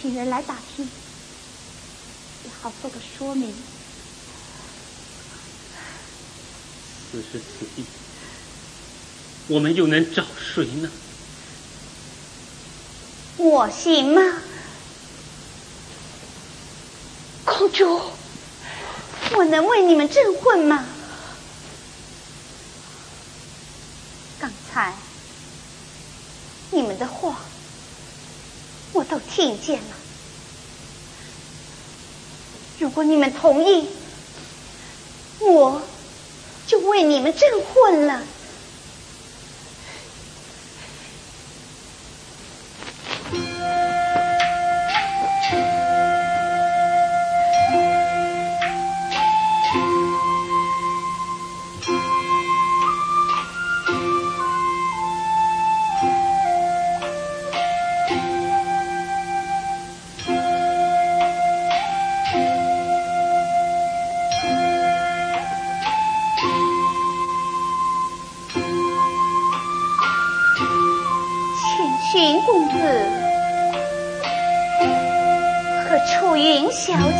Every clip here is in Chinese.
请人来打听，也好做个说明。此时此地，我们又能找谁呢？我行吗？公主，我能为你们证婚吗？刚才你们的话。都听见了。如果你们同意，我就为你们证婚了。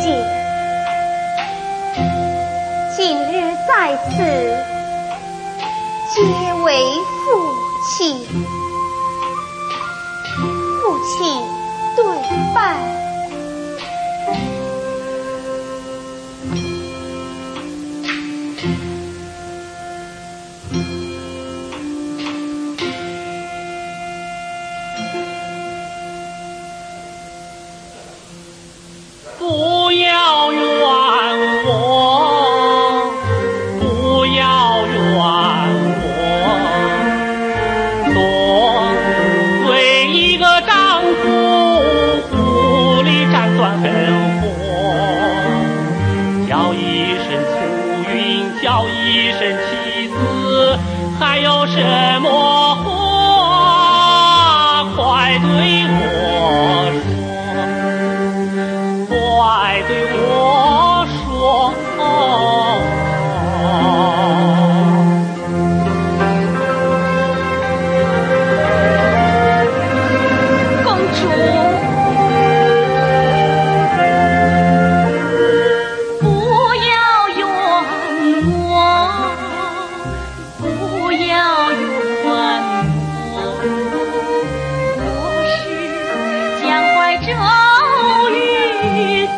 姐今日在此皆为父亲。父亲对拜什么？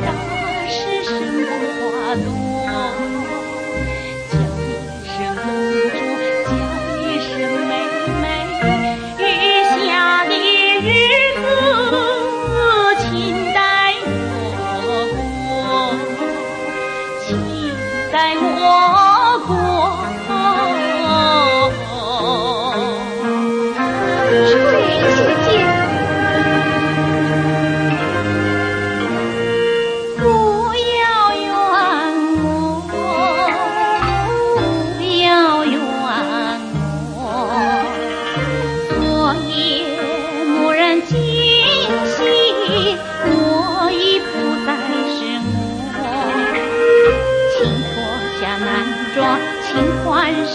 大，是生，是花朵。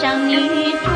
小女子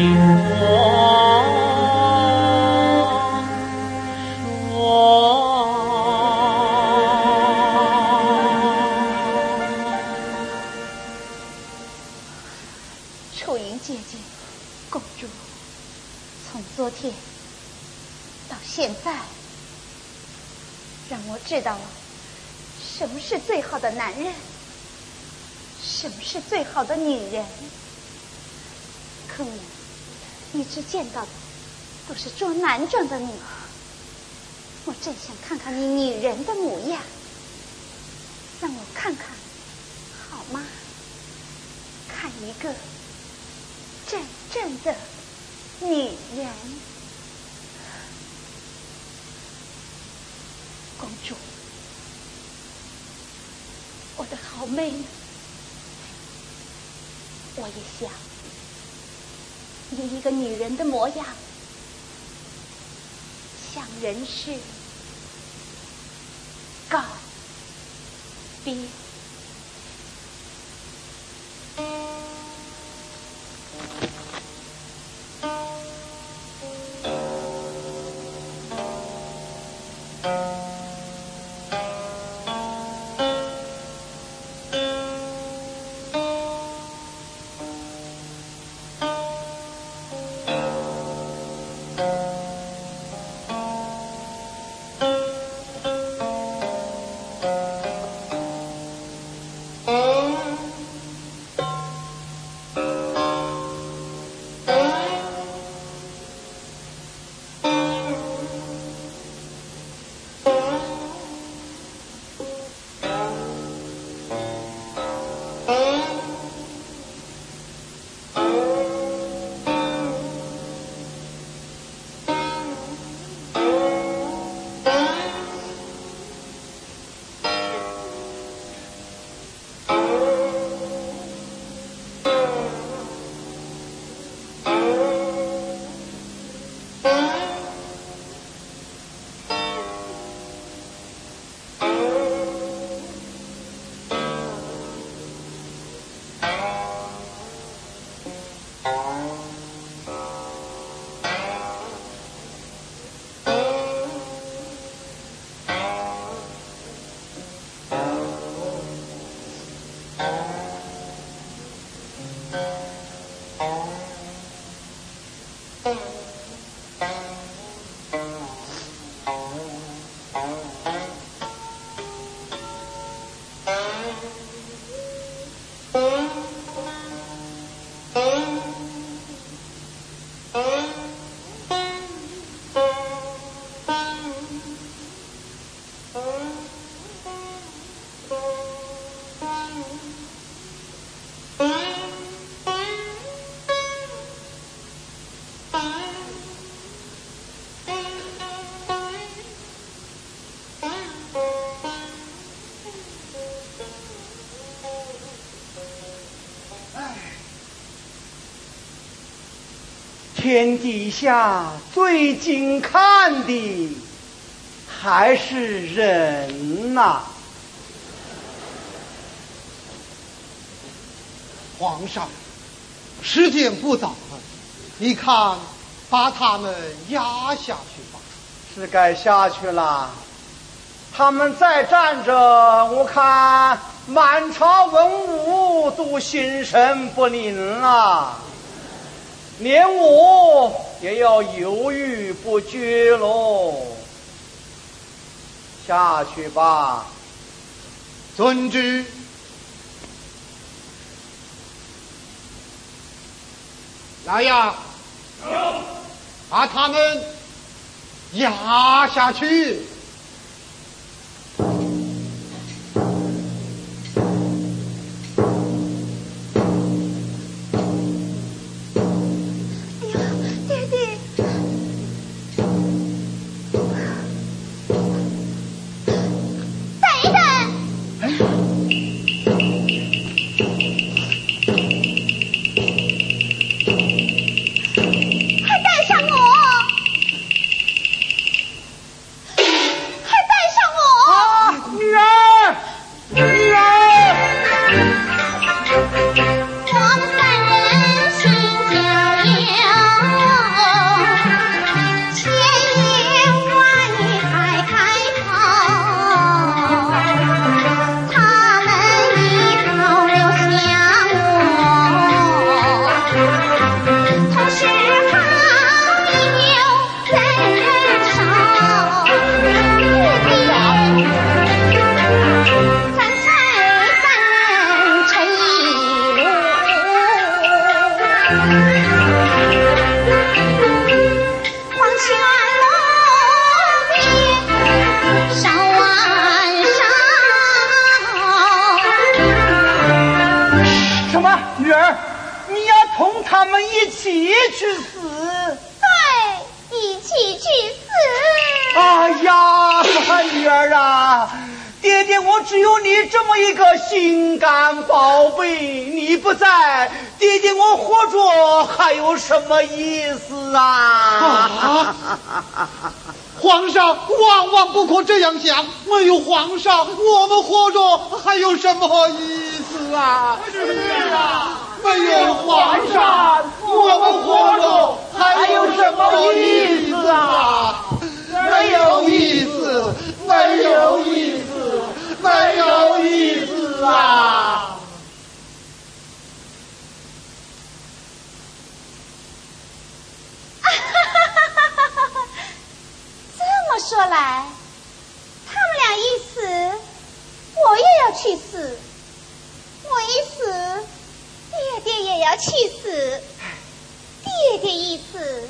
我说楚云姐姐公主从昨天到现在让我知道了什么是最好的男人什么是最好的女人。见到的都是装男装的你，我正想看看你女人的模样，让我看看好吗？看一个真正的女人，公主，我的好妹妹，我也想以一个女人的模样。向人世告别。天底下最近看的，还是人呐？皇上，时间不早了，你看，把他们压下去吧。是该下去了。他们再站着，我看满朝文武都心神不宁了，连我也要犹豫不决喽。下去吧，遵旨。来呀！把他们压下去。不在，爹爹我活着还有什么意思啊？啊 皇上万万不可这样想，没有皇上，我们活着还有什么意思啊？是啊，没有皇上，我们活着还有什么意思啊？没有意思，没有意思，没有意思啊！这么说来他们俩一死我也要去死。我一死爹爹也要去死。爹爹一死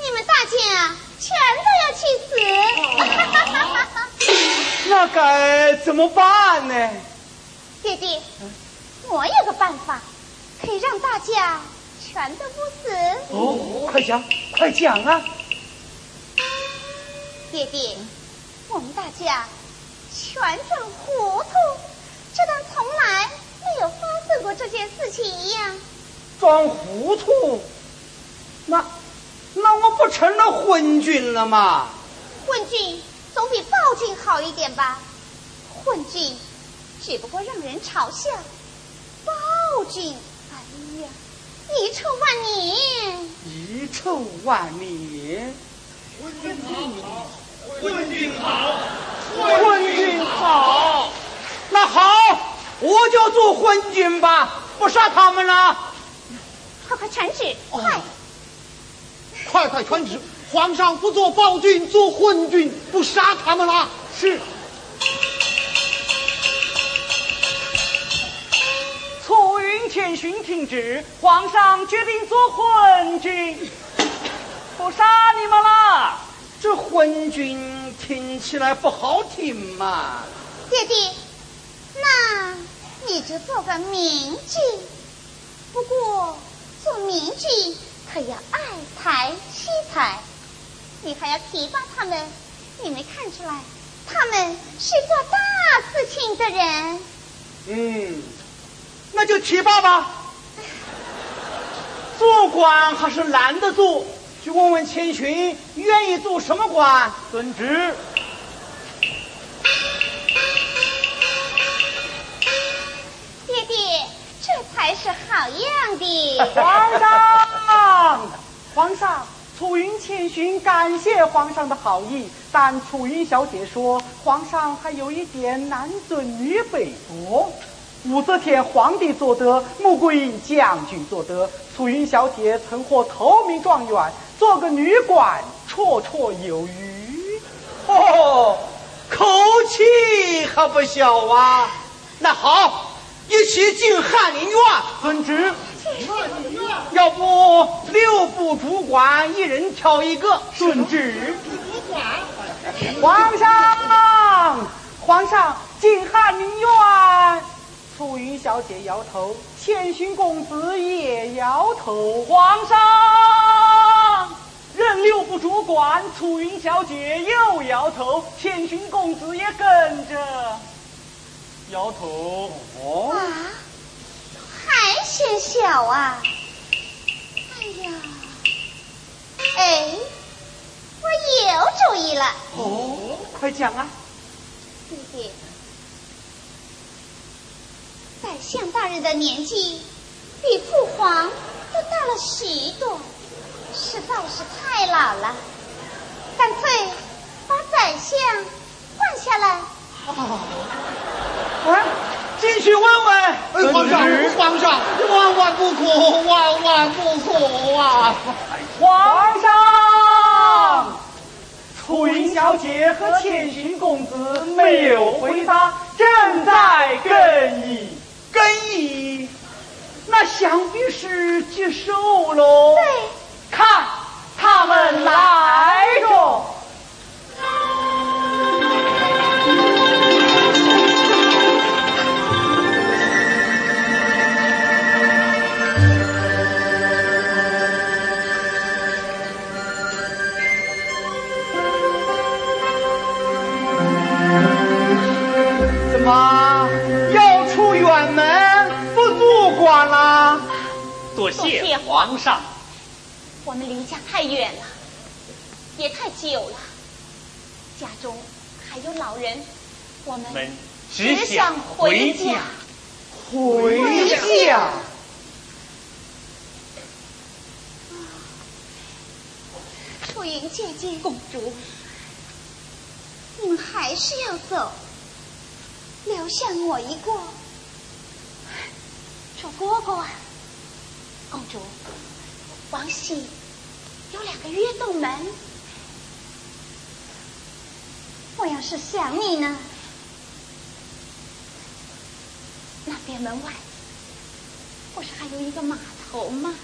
你们大家全都要去死 那该怎么办呢？爹爹我有个办法可以让大家讲快讲啊，爹爹，我们大家全装糊涂，就当从来没有发生过这件事情一样。装糊涂？那那我不成了昏君了吗？昏君总比暴君好一点吧？昏君只不过让人嘲笑，暴君，哎呀！遗臭万年，遗臭万年。昏君好，昏君好，昏君好。那好，我就做昏君吧，不杀他们了。快快传旨，快！快快传旨，皇上不做暴君，做昏君，不杀他们了。是。天训停止，皇上决定做昏君，不杀你们了。这昏君听起来不好听嘛。爹爹，那你就做个明君。不过做明君可要爱才惜才，你还要提拔他们。你没看出来，他们是做大事情的人。嗯。那就提拔吧。做官还是懒得做，去问问千寻，愿意做什么官？遵旨。爹爹，这才是好样的！皇上，皇上，楚云千寻感谢皇上的好意，但楚云小姐说，皇上还有一点男尊女卑多。武则天皇帝做得，穆桂英将军做得，楚云小姐曾获头名状元，做个女官绰绰有余。哦，口气可不小啊！那好，一起进翰林院。遵旨。要不六部主管一人挑一个。遵旨。皇上，皇上，进翰林院。楚云小姐摇头，千寻公子也摇头。皇上，任六部主管。楚云小姐又摇头，千寻公子也跟着摇头。哦，还嫌小啊！哎呀，哎，我有主意了。哦，快讲啊！弟弟，宰相大人的年纪比父皇都大了许多，实在是太老了，干脆把宰相换下来。啊，进去问问。哎，皇上，皇上，万万不可，万万不可啊！皇上，楚云小姐和千寻公子没有回答，正在更接受喽。回家。回家。楚云姐姐，公主，你们还是要走，留下我一个。楚哥哥啊，公主，王喜有两个约洞门，我要是想你呢，那边门外不是还有一个码头吗？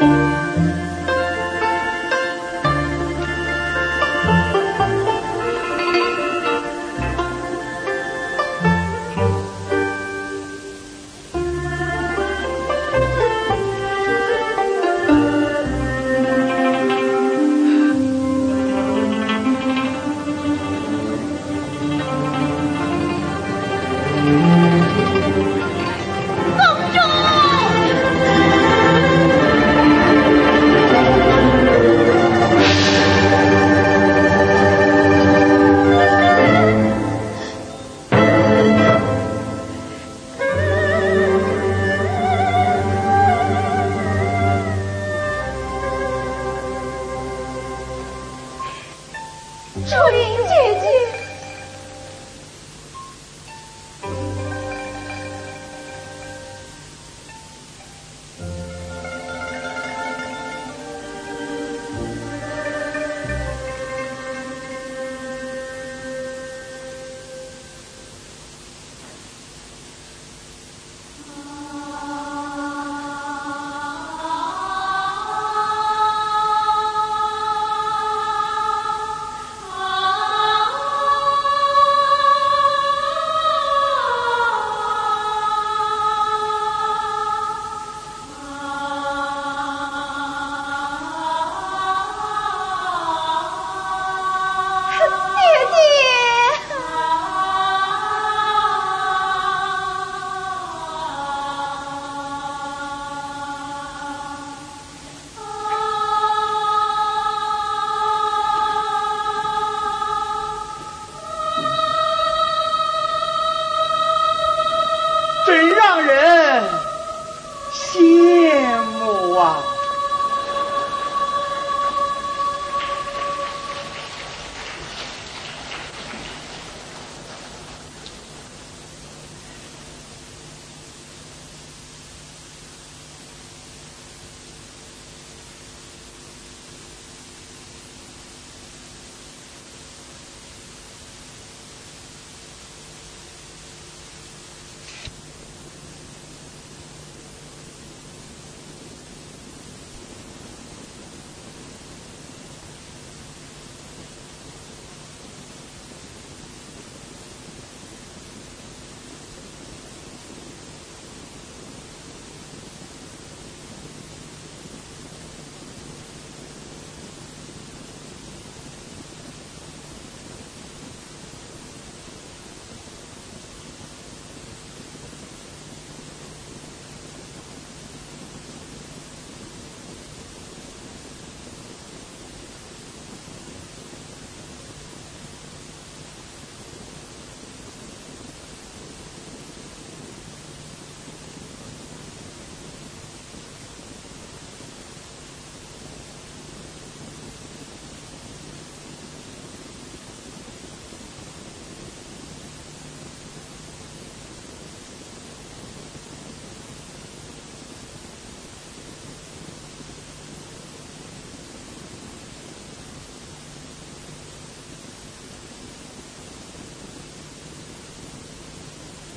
我。